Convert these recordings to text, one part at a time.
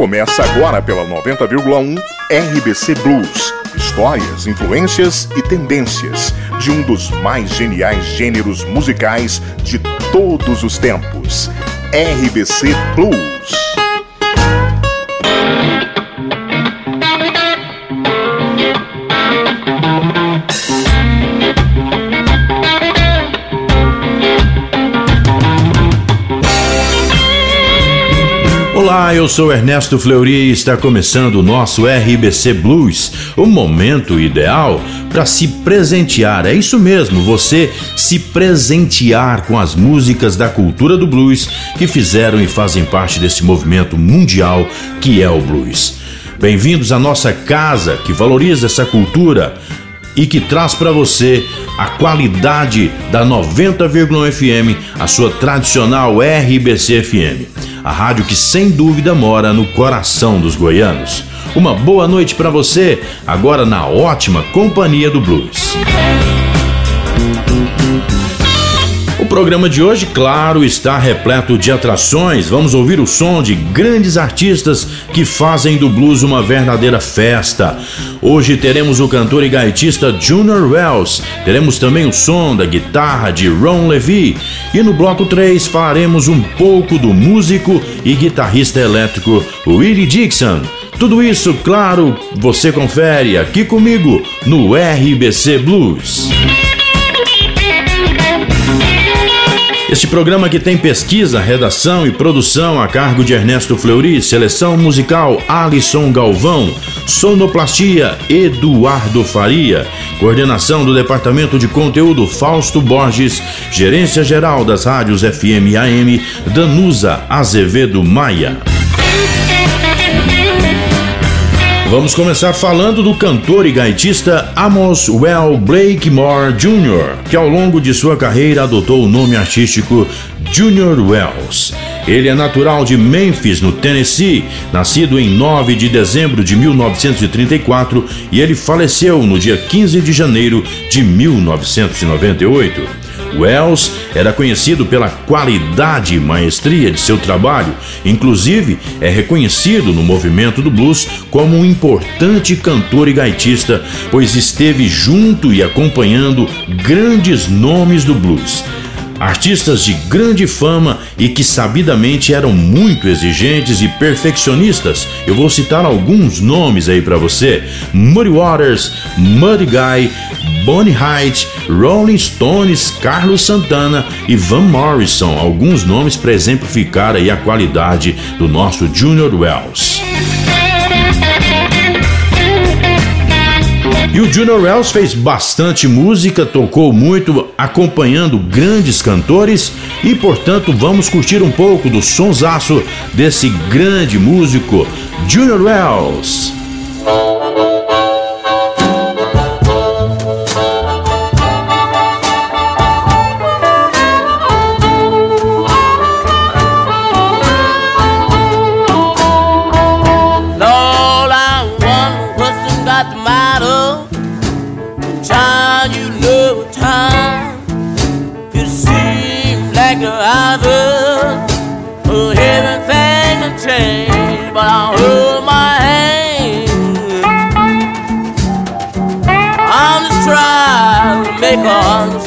Começa agora pela 90,1 RBC Blues. Histórias, influências e tendências de um dos mais geniais gêneros musicais de todos os tempos. RBC Blues. Olá, eu sou Ernesto Fleury e está começando o nosso RBC Blues, o momento ideal para se presentear. É isso mesmo, você se presentear com as músicas da cultura do blues que fizeram e fazem parte desse movimento mundial que é o blues. Bem-vindos à nossa casa que valoriza essa cultura e que traz para você a qualidade da 90,1 FM, a sua tradicional RBC FM a rádio que sem dúvida mora no coração dos goianos. Uma boa noite para você, agora na ótima companhia do blues. Programa de hoje, claro, está repleto de atrações. Vamos ouvir o som de grandes artistas que fazem do blues uma verdadeira festa. Hoje teremos o cantor e gaitista Junior Wells, teremos também o som da guitarra de Ron Levy e no bloco 3 falaremos um pouco do músico e guitarrista elétrico Willie Dixon. Tudo isso, claro, você confere aqui comigo no RBC Blues. Este programa que tem pesquisa, redação e produção a cargo de Ernesto Fleury, seleção musical Alisson Galvão, sonoplastia Eduardo Faria, coordenação do Departamento de Conteúdo Fausto Borges, gerência geral das rádios FM AM Danusa Azevedo Maia. Vamos começar falando do cantor e gaitista Amos Well Blakemore Jr., que ao longo de sua carreira adotou o nome artístico Junior Wells. Ele é natural de Memphis, no Tennessee, nascido em 9 de dezembro de 1934 e ele faleceu no dia 15 de janeiro de 1998. Wells era conhecido pela qualidade e maestria de seu trabalho, inclusive é reconhecido no movimento do blues como um importante cantor e gaitista, pois esteve junto e acompanhando grandes nomes do blues artistas de grande fama e que sabidamente eram muito exigentes e perfeccionistas. Eu vou citar alguns nomes aí para você: Muddy Waters, Muddy Guy, Bonnie Height, Rolling Stones, Carlos Santana e Van Morrison, alguns nomes para exemplificar aí a qualidade do nosso Junior Wells. E o Junior Wells fez bastante música, tocou muito, acompanhando grandes cantores e, portanto, vamos curtir um pouco do sonsaço desse grande músico, Junior Wells.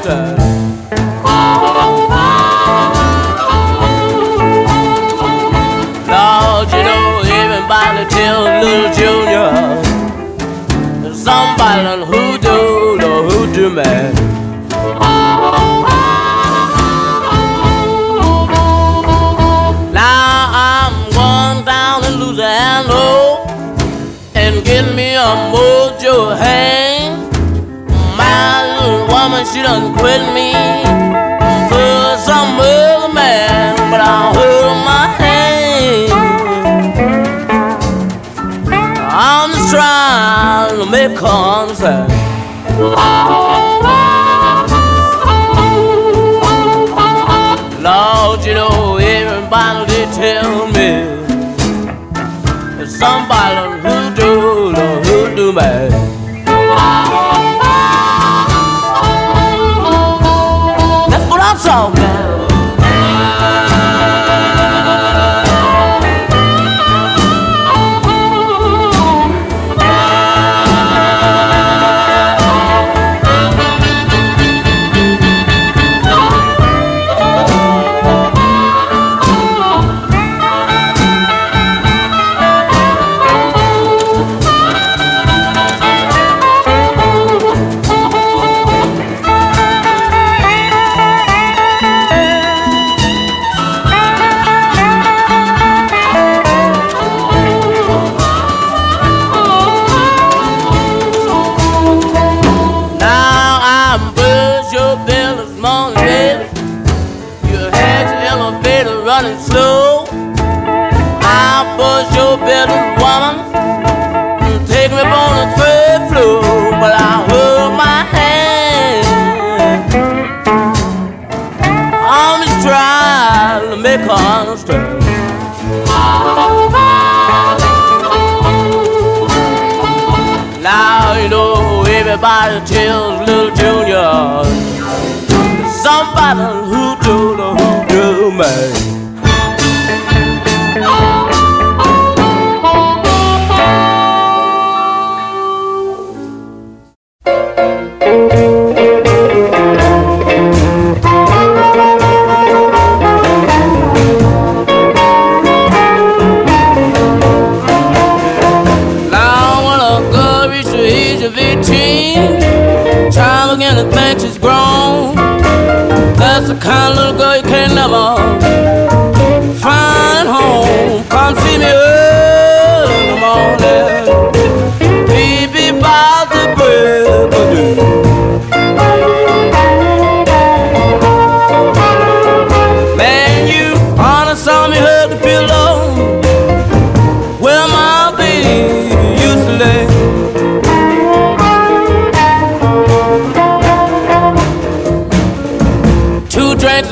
after. concert.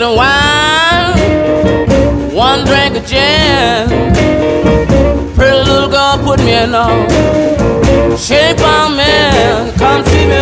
glass of wine, one drink of gin. Pretty little girl put me in a shape I'm in. Come see me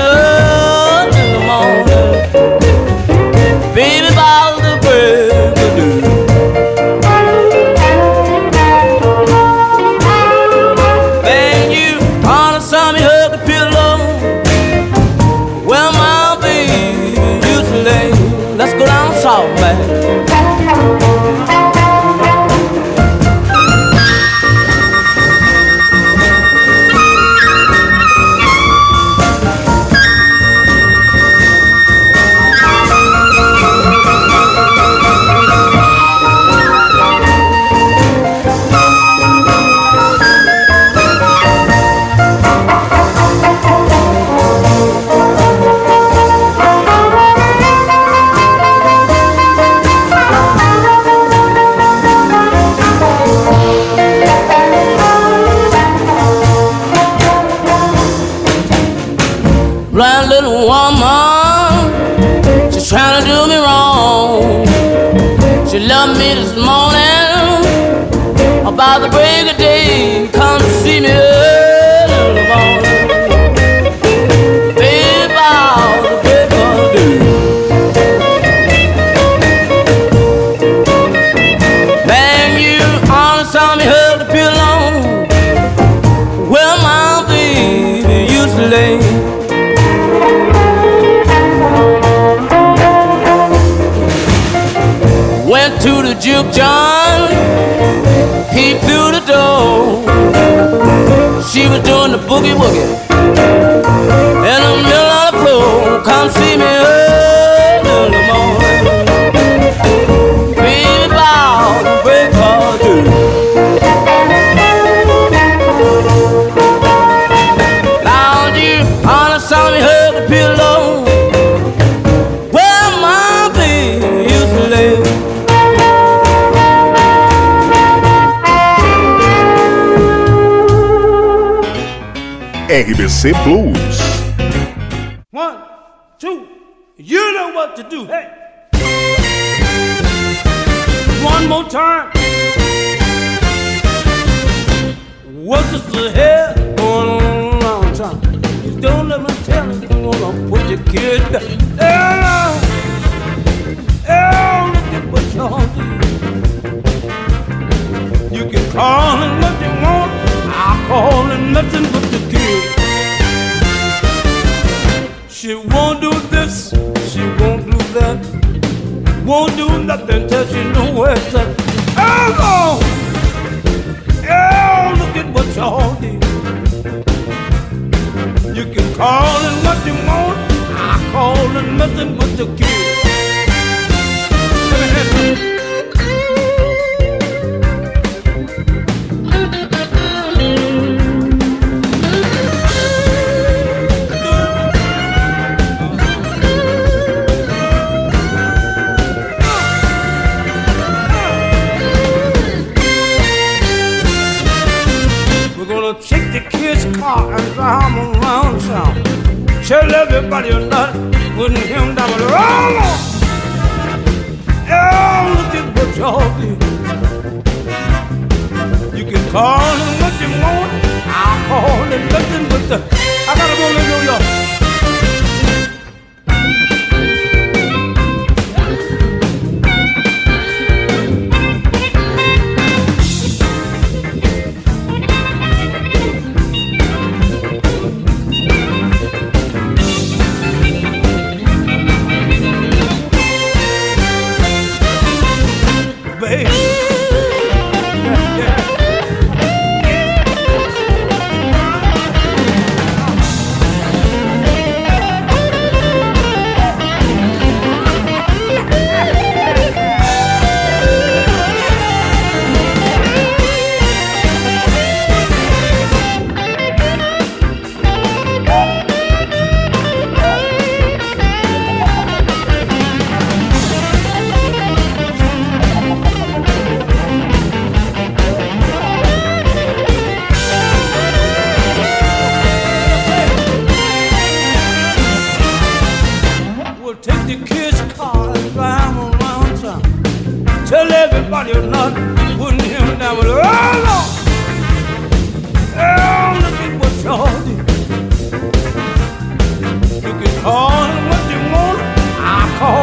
juke joint, peeped through the door. She was doing the boogie woogie in the middle of the floor. Come see me. BBC Blues. One, two, you know what to do. Hey! Tell everybody or not, wouldn't him down with her. Oh, oh, look at what y'all do. You can call him what you want. I'll call him nothing but the. I gotta go to New York.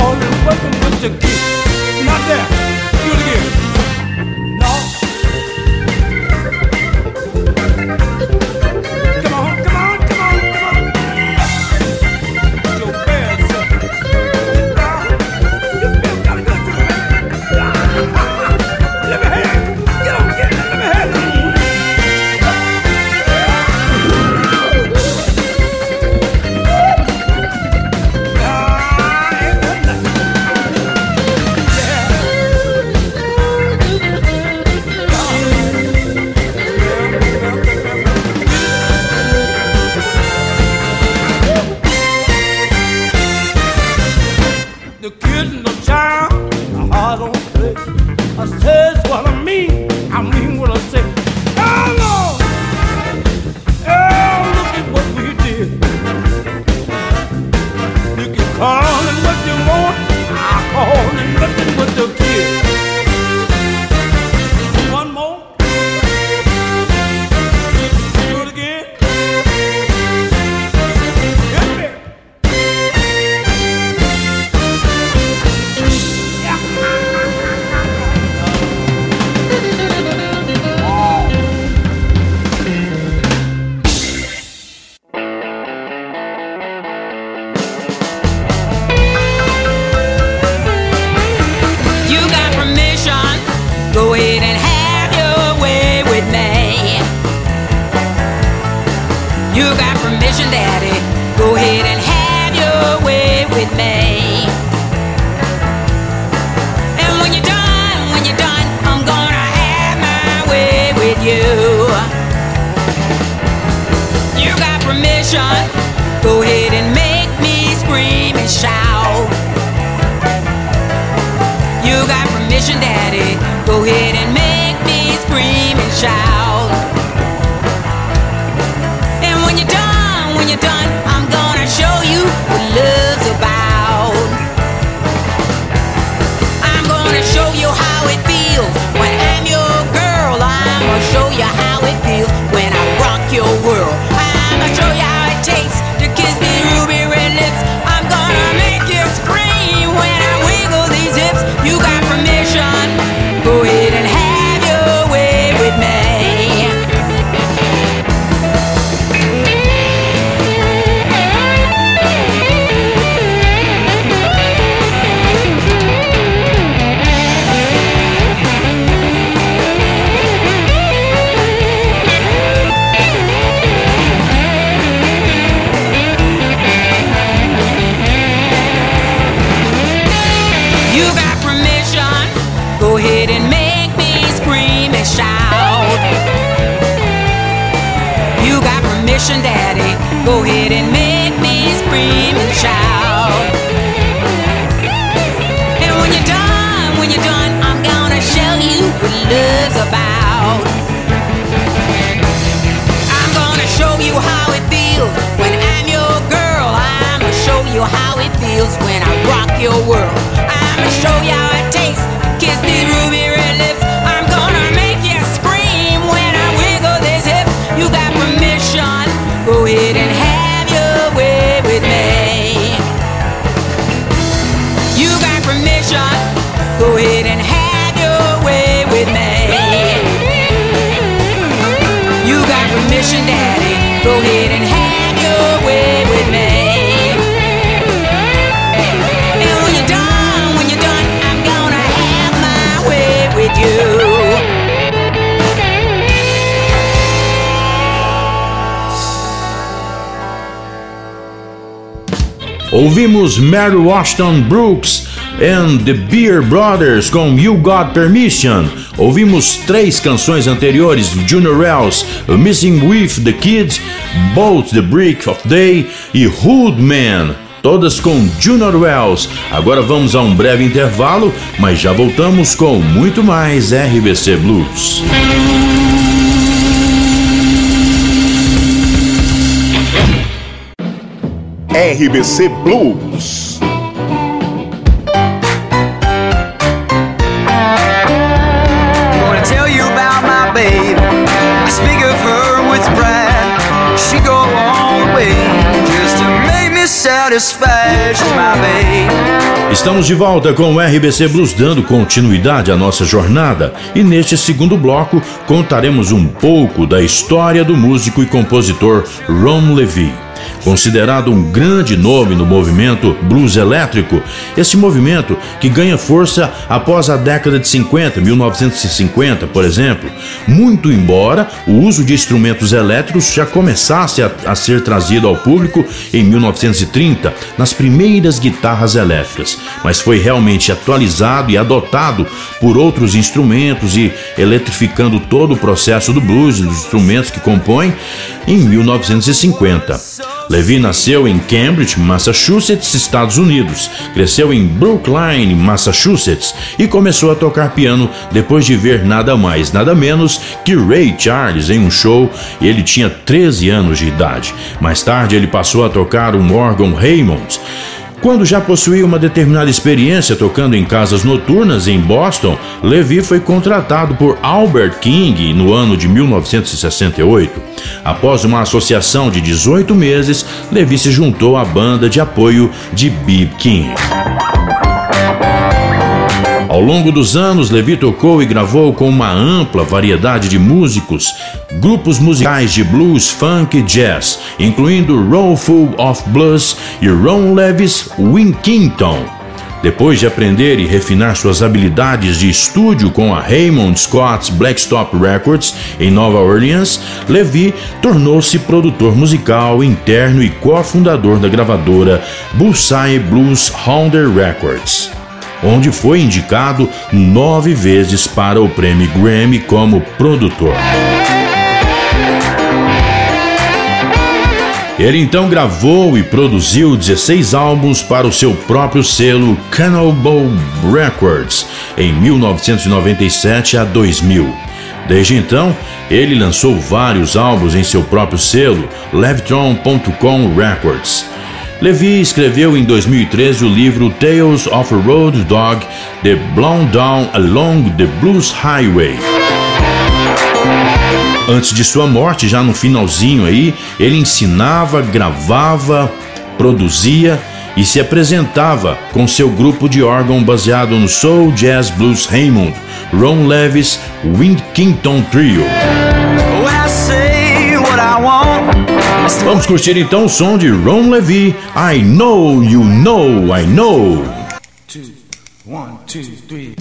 All the weapon. Not there. Do it again. Go ahead and make me scream and shout. And when you're done, when you're done, I'm gonna show you what love's about. I'm gonna show you how it feels when I'm your girl. I'ma show you how it feels when I rock your world. I'ma show you how it tastes. Kiss the roof. Ouvimos Mary Washington Brooks and the Beer Brothers com You Got Permission. Ouvimos três canções anteriores: Junior Wells, Missing with the Kids, Boat the Brick of Day e Hoodman. Todas com Junior Wells. Agora vamos a um breve intervalo, mas já voltamos com muito mais RBC Blues. My babe. Estamos de volta com o RBC Blues dando continuidade à nossa jornada e neste segundo bloco contaremos um pouco da história do músico e compositor Ron Levy. Considerado um grande nome no movimento blues elétrico, esse movimento que ganha força após a década de 50, 1950, por exemplo, muito embora o uso de instrumentos elétricos já começasse a, a ser trazido ao público em 1930 nas primeiras guitarras elétricas, mas foi realmente atualizado e adotado por outros instrumentos e eletrificando todo o processo do blues e dos instrumentos que compõem em 1950. Levi nasceu em Cambridge, Massachusetts, Estados Unidos. Cresceu em Brookline, Massachusetts e começou a tocar piano depois de ver nada mais, nada menos que Ray Charles em um show. Ele tinha 13 anos de idade. Mais tarde ele passou a tocar um órgão Raymond. Quando já possuía uma determinada experiência tocando em casas noturnas em Boston, Levi foi contratado por Albert King no ano de 1968. Após uma associação de 18 meses, Levi se juntou à banda de apoio de B.B. King. Ao longo dos anos, Levi tocou e gravou com uma ampla variedade de músicos, grupos musicais de blues, funk e jazz, incluindo Rollful of Blues e Ron Levis Winkington. Depois de aprender e refinar suas habilidades de estúdio com a Raymond Scott's Blackstop Records em Nova Orleans, Levi tornou-se produtor musical interno e cofundador da gravadora Bullseye Blues Hounder Records onde foi indicado nove vezes para o prêmio Grammy como produtor. Ele então gravou e produziu 16 álbuns para o seu próprio selo Cannibal Records em 1997 a 2000. Desde então, ele lançou vários álbuns em seu próprio selo, Levtron.com Records. Levi escreveu em 2013 o livro Tales of a Road Dog The Blown Down Along the Blues Highway. Antes de sua morte, já no finalzinho aí, ele ensinava, gravava, produzia e se apresentava com seu grupo de órgão baseado no Soul Jazz Blues Raymond, Ron Levis Winkington Trio. Vamos curtir então o som de Ron Levy, I Know You Know I Know. Two, one, two, three.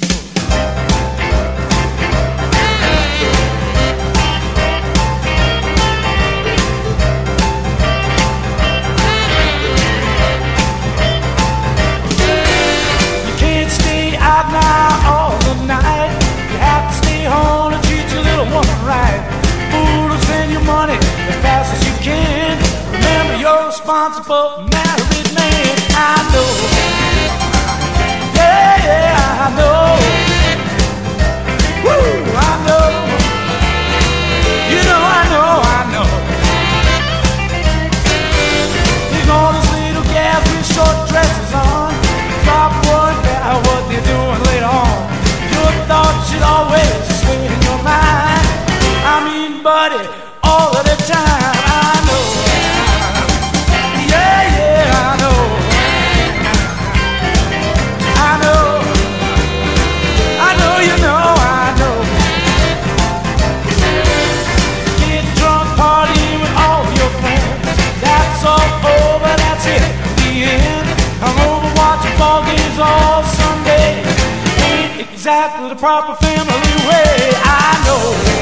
Responsible, the proper family way. I know.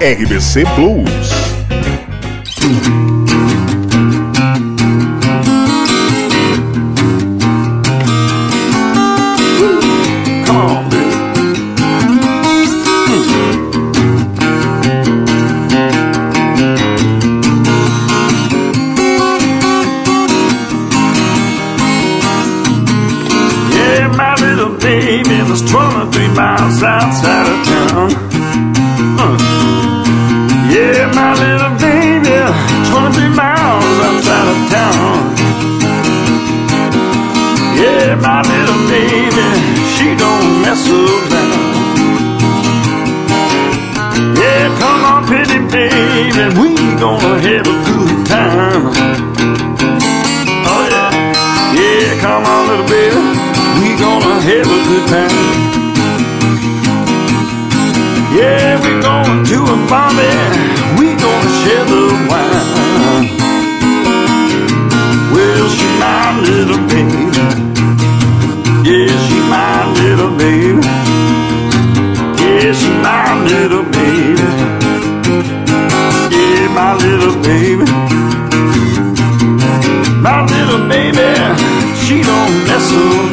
RBC Blues. around. Yeah, come on, pretty baby, we gonna have a good time. Oh yeah, yeah, come on, little baby, we gonna have a good time. my little baby. Yeah, my little baby. My little baby, she don't mess around.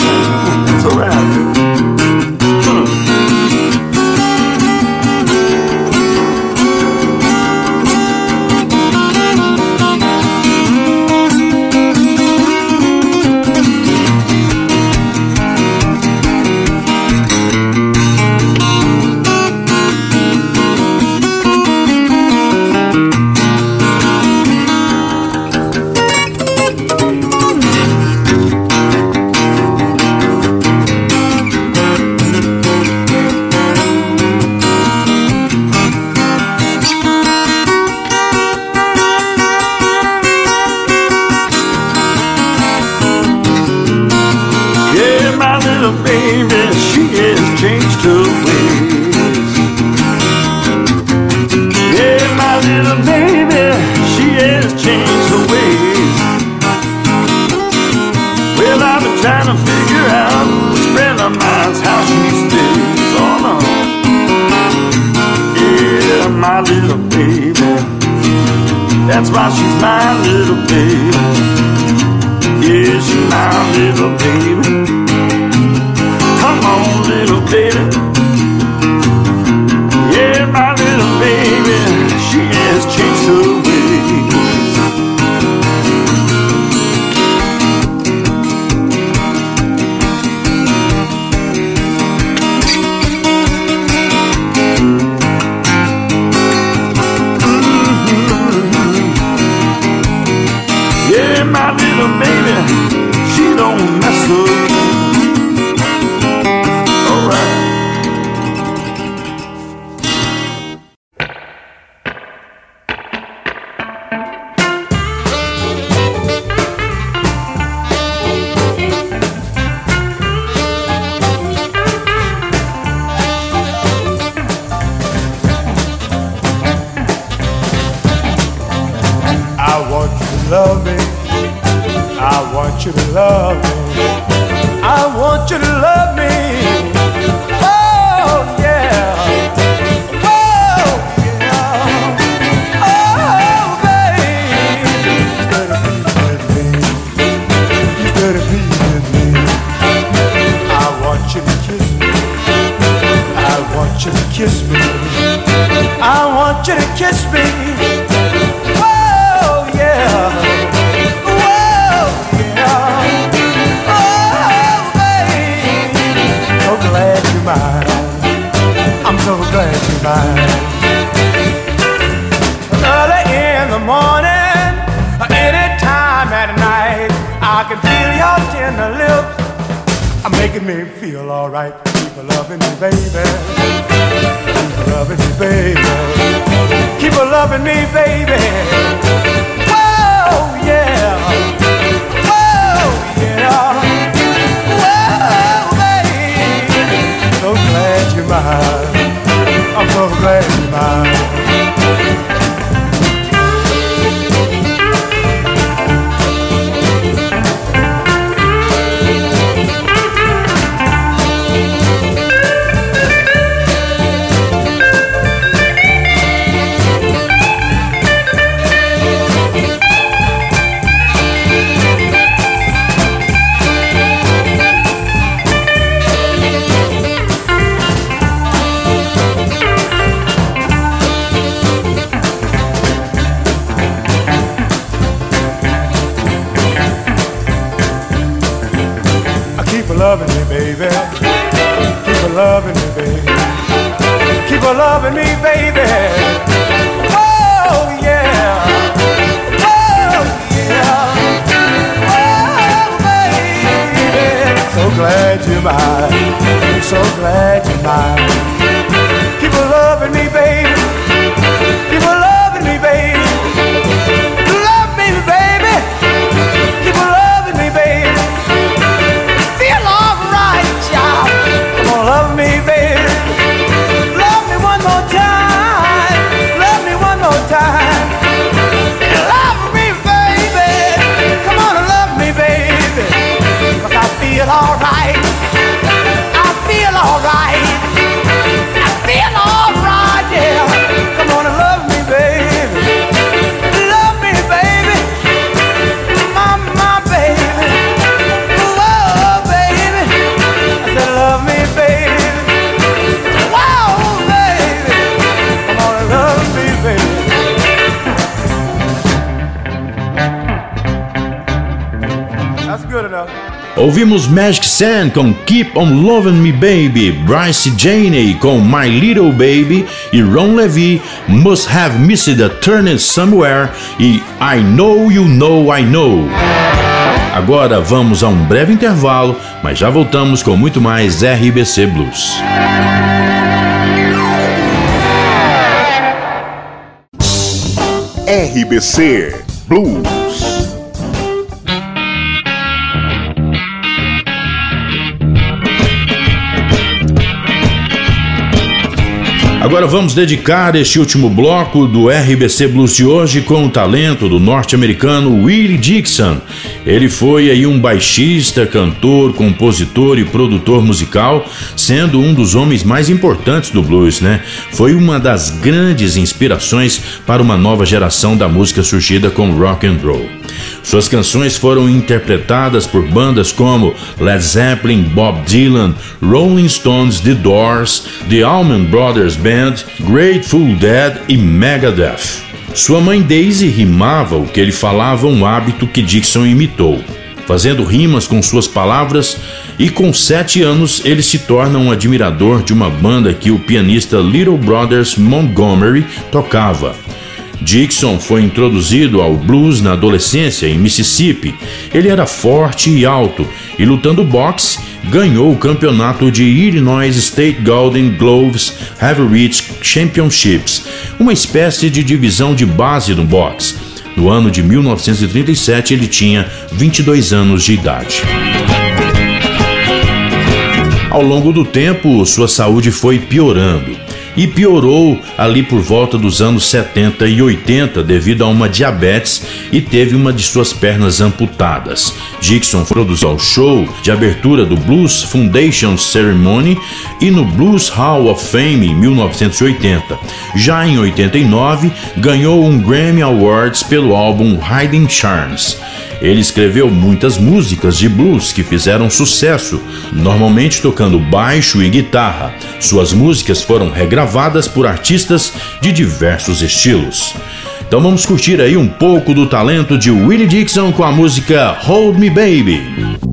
Ouvimos Magic Sand com Keep On Loving Me Baby, Bryce Janey com My Little Baby e Ron Levy Must Have Missed a Turn Somewhere e I Know You Know I Know. Agora vamos a um breve intervalo, mas já voltamos com muito mais RBC Blues. RBC Blues. Agora vamos dedicar este último bloco do RBC Blues de hoje com o talento do norte-americano Willie Dixon. Ele foi aí um baixista, cantor, compositor e produtor musical, sendo um dos homens mais importantes do blues, né? Foi uma das grandes inspirações para uma nova geração da música surgida com rock and roll. Suas canções foram interpretadas por bandas como Led Zeppelin, Bob Dylan, Rolling Stones, The Doors, The Allman Brothers Band, Grateful Dead e Megadeth. Sua mãe Daisy rimava o que ele falava, um hábito que Dixon imitou, fazendo rimas com suas palavras, e com sete anos ele se torna um admirador de uma banda que o pianista Little Brothers Montgomery tocava. Dixon foi introduzido ao blues na adolescência em Mississippi. Ele era forte e alto e, lutando boxe, ganhou o campeonato de Illinois State Golden Gloves Heavyweight Championships, uma espécie de divisão de base no boxe. No ano de 1937, ele tinha 22 anos de idade. Ao longo do tempo, sua saúde foi piorando e piorou ali por volta dos anos 70 e 80 devido a uma diabetes e teve uma de suas pernas amputadas. Dixon produziu o show de abertura do Blues Foundation Ceremony e no Blues Hall of Fame em 1980. Já em 89, ganhou um Grammy Awards pelo álbum Hiding Charms. Ele escreveu muitas músicas de blues que fizeram sucesso, normalmente tocando baixo e guitarra. Suas músicas foram regravadas por artistas de diversos estilos. Então vamos curtir aí um pouco do talento de Willie Dixon com a música Hold Me Baby.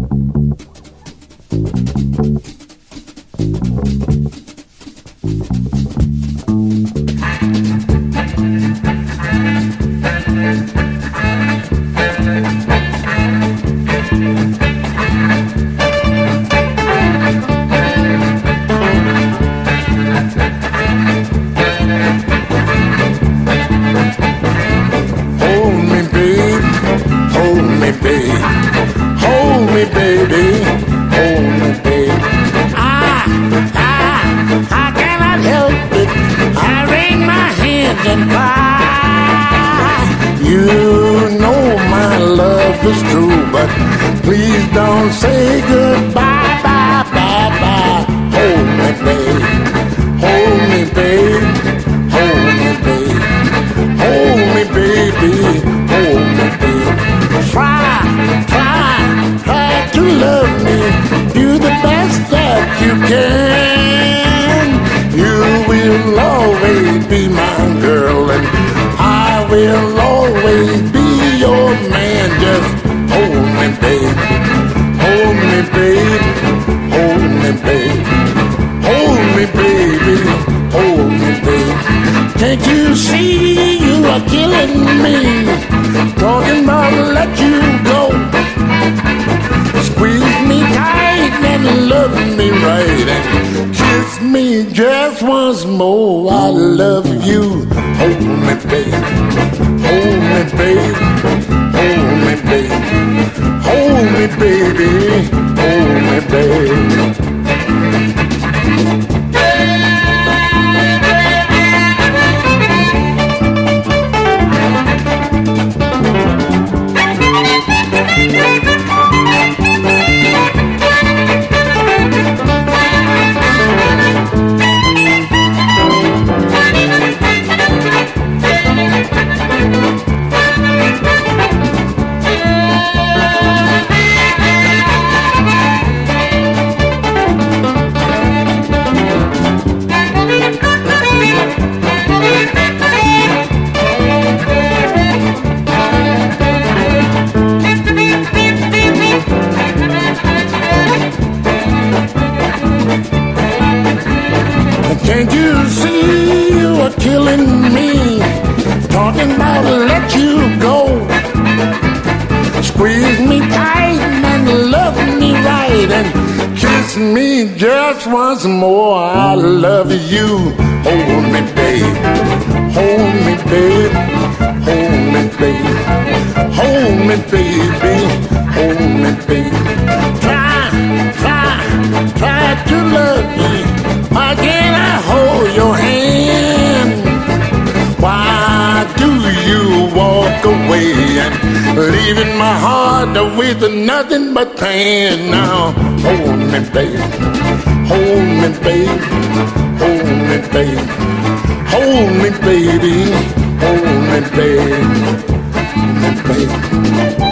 Can't you see you are killing me? Talking about let you go. Squeeze me tight and love me right and kiss me just once more. I love you. Hold me, babe. Hold me, babe. Hold me, babe. Hold me, baby. Hold me, babe. Leaving my heart with nothing but pain now. Hold me, baby. Hold me, baby. Hold me, baby. Hold me, baby. Hold me, baby. Hold me, baby.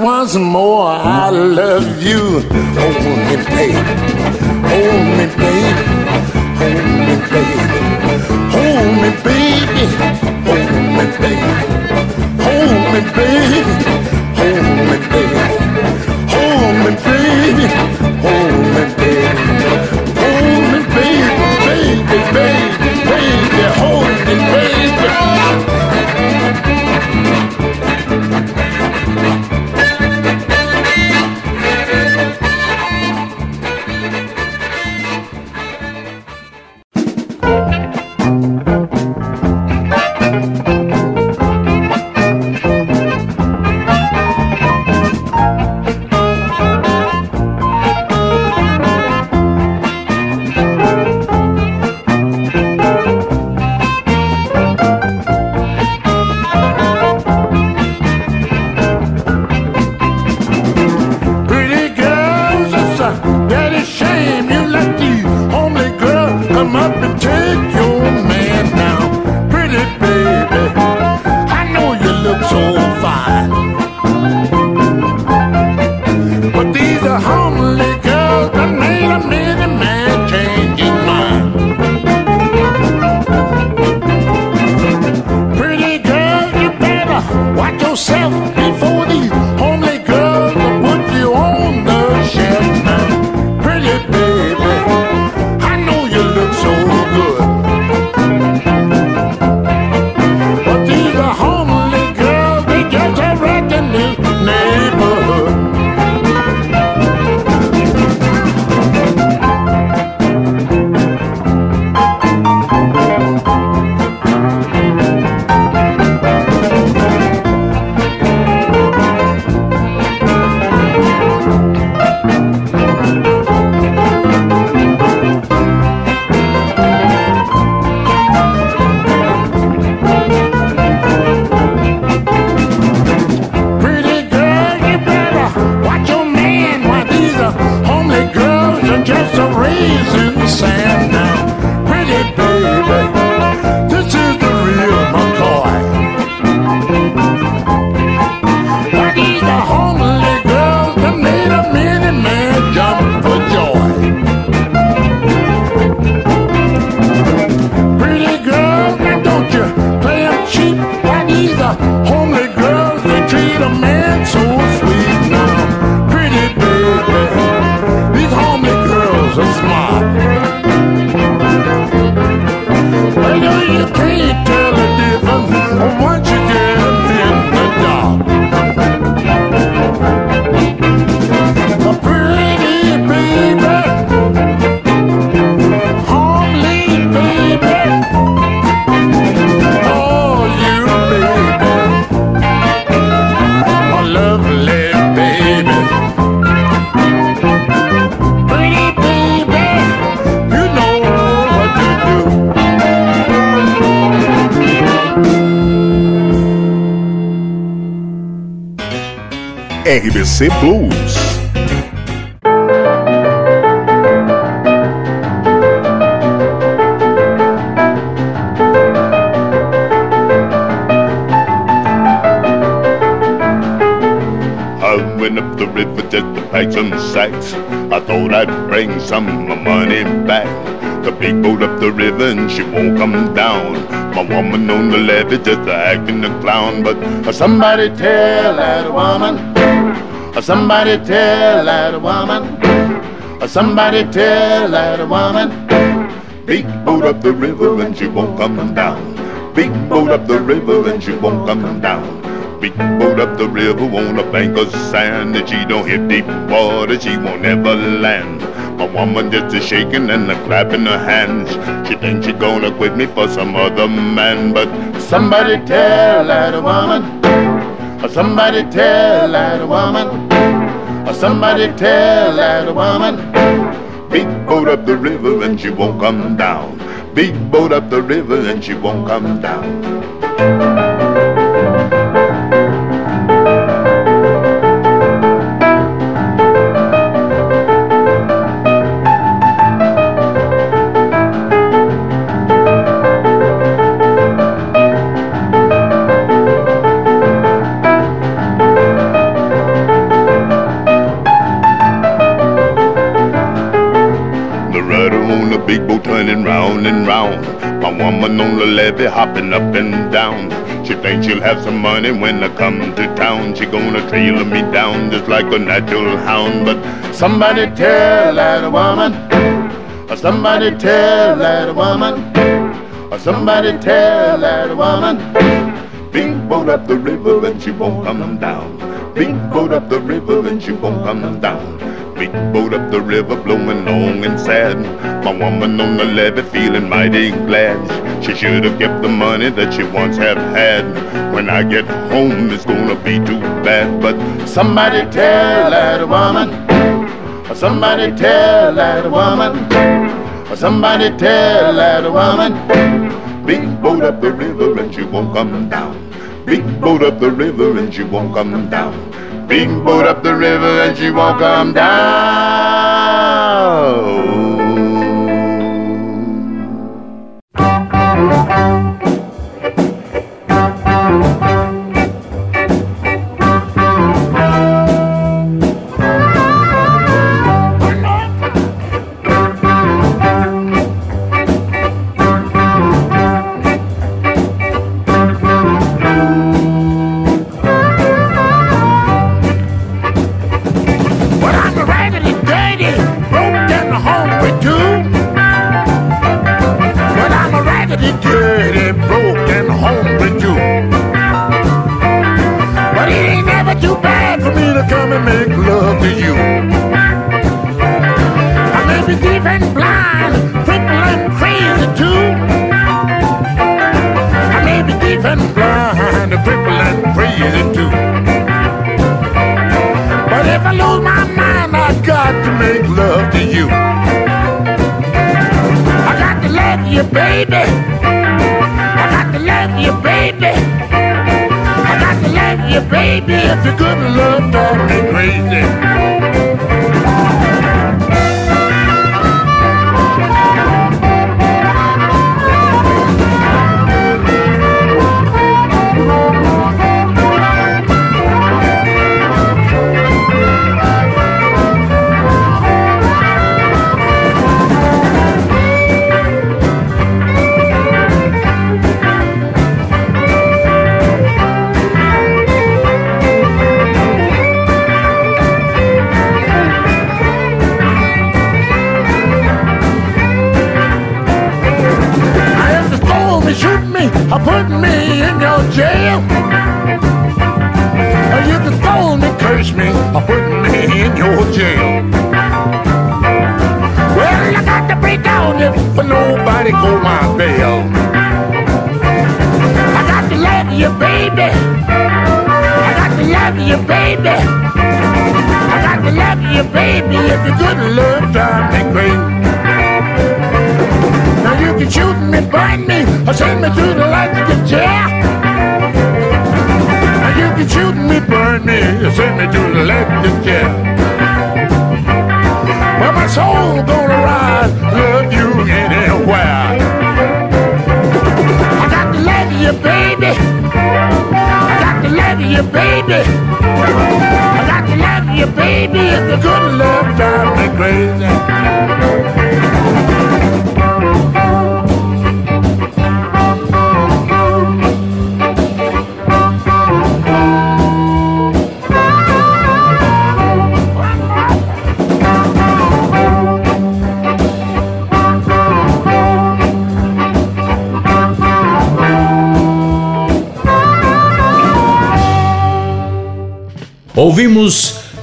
once more I love you, only baby. Blues. I went up the river to pack some sacks. I thought I'd bring some my money back. The big boat up the river and she won't come down. My woman on the levee just acting a clown. But somebody tell that woman Somebody tell that woman. Somebody tell that woman. Big boat up the river and she won't come down. Big boat up the river and she won't come down. Big boat up the river on a bank of sand. And she don't hit deep water, she won't ever land. My woman just a shaking and a clapping her hands. She thinks she gonna quit me for some other man. But somebody tell that woman. Somebody tell that woman. Or Somebody tell that woman. Big boat up the river and she won't come down. Big boat up the river and she won't come down. Woman on the levee hopping up and down. She thinks she'll have some money when I come to town. She gonna trail me down just like a natural hound. But somebody tell that woman, or somebody tell that woman, or somebody tell that woman. Big boat up the river and she won't come down. Big boat up the river and she won't come down. Big boat up the river blowing long and sad. My woman on the levee feeling mighty glad. She should have kept the money that she once have had. When I get home, it's gonna be too bad. But somebody tell that woman. Somebody tell that woman. Somebody tell that woman. Big boat up the river and she won't come down. Big boat up the river and she won't come down. Big boat up the river and she won't come down. If you couldn't love, don't be crazy. Send me to the light to get you can shoot me, burn me, send me to the light to get. Well, my soul gonna rise, love you anywhere. I got to love you, baby. I got to love you, baby. I got to love you, baby. If the good love drive me crazy.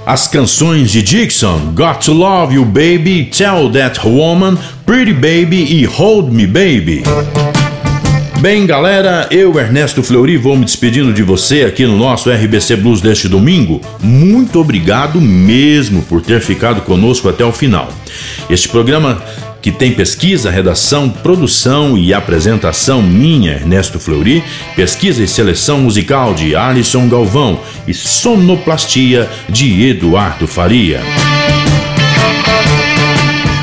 As canções de Dixon, Got to Love You Baby, Tell That Woman, Pretty Baby e Hold Me Baby. Bem, galera, eu, Ernesto Fleury, vou me despedindo de você aqui no nosso RBC Blues deste domingo. Muito obrigado mesmo por ter ficado conosco até o final. Este programa que tem pesquisa, redação, produção e apresentação minha, Ernesto Fleury, pesquisa e seleção musical de Alisson Galvão e sonoplastia de Eduardo Faria.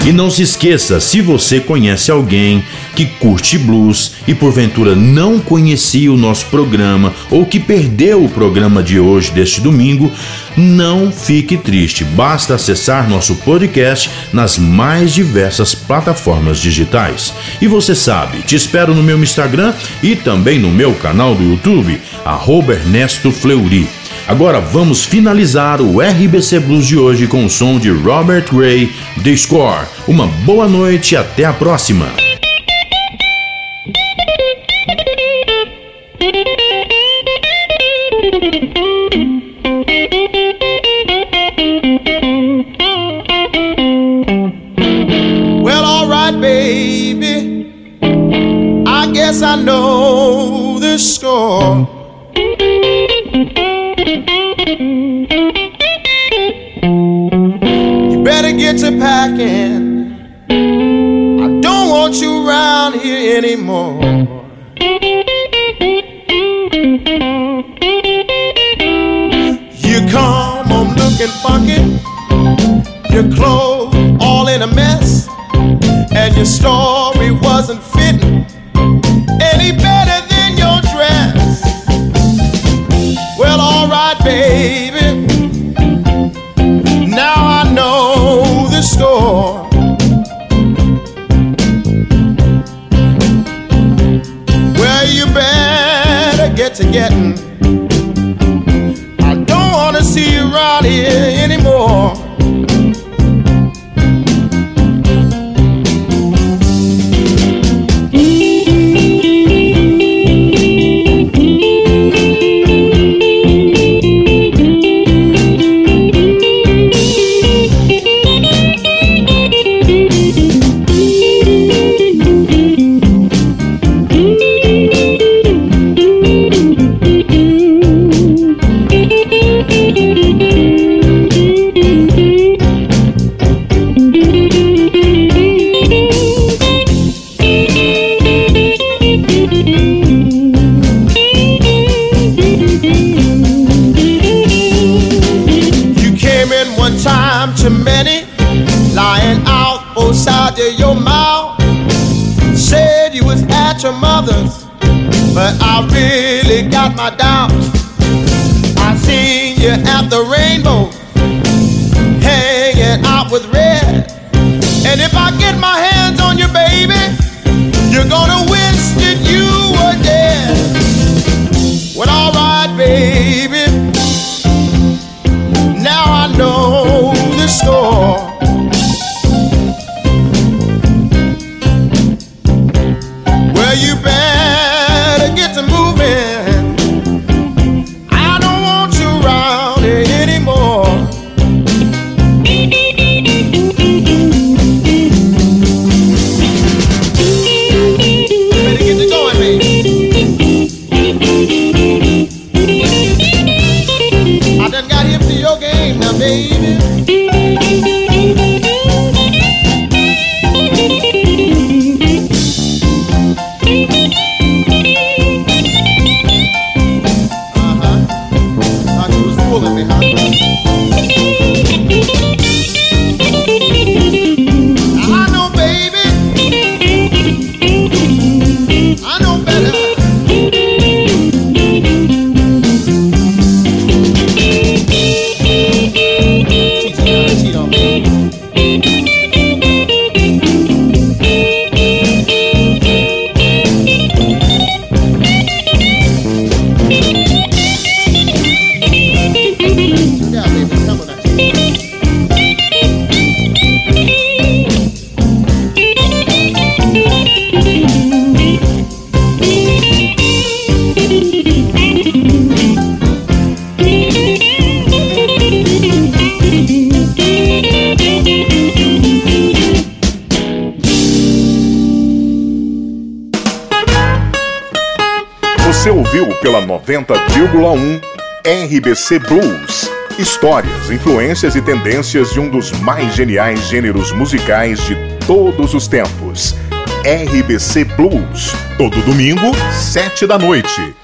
E não se esqueça, se você conhece alguém que curte blues e porventura não conhecia o nosso programa ou que perdeu o programa de hoje, deste domingo, não fique triste. Basta acessar nosso podcast nas mais diversas plataformas digitais. E você sabe, te espero no meu Instagram e também no meu canal do YouTube, Ernesto Fleury. Agora vamos finalizar o RBC Blues de hoje com o som de Robert Ray, The Score. Uma boa noite e até a próxima. baby. BC Blues. Histórias, influências e tendências de um dos mais geniais gêneros musicais de todos os tempos. RBC Blues, todo domingo, 7 da noite.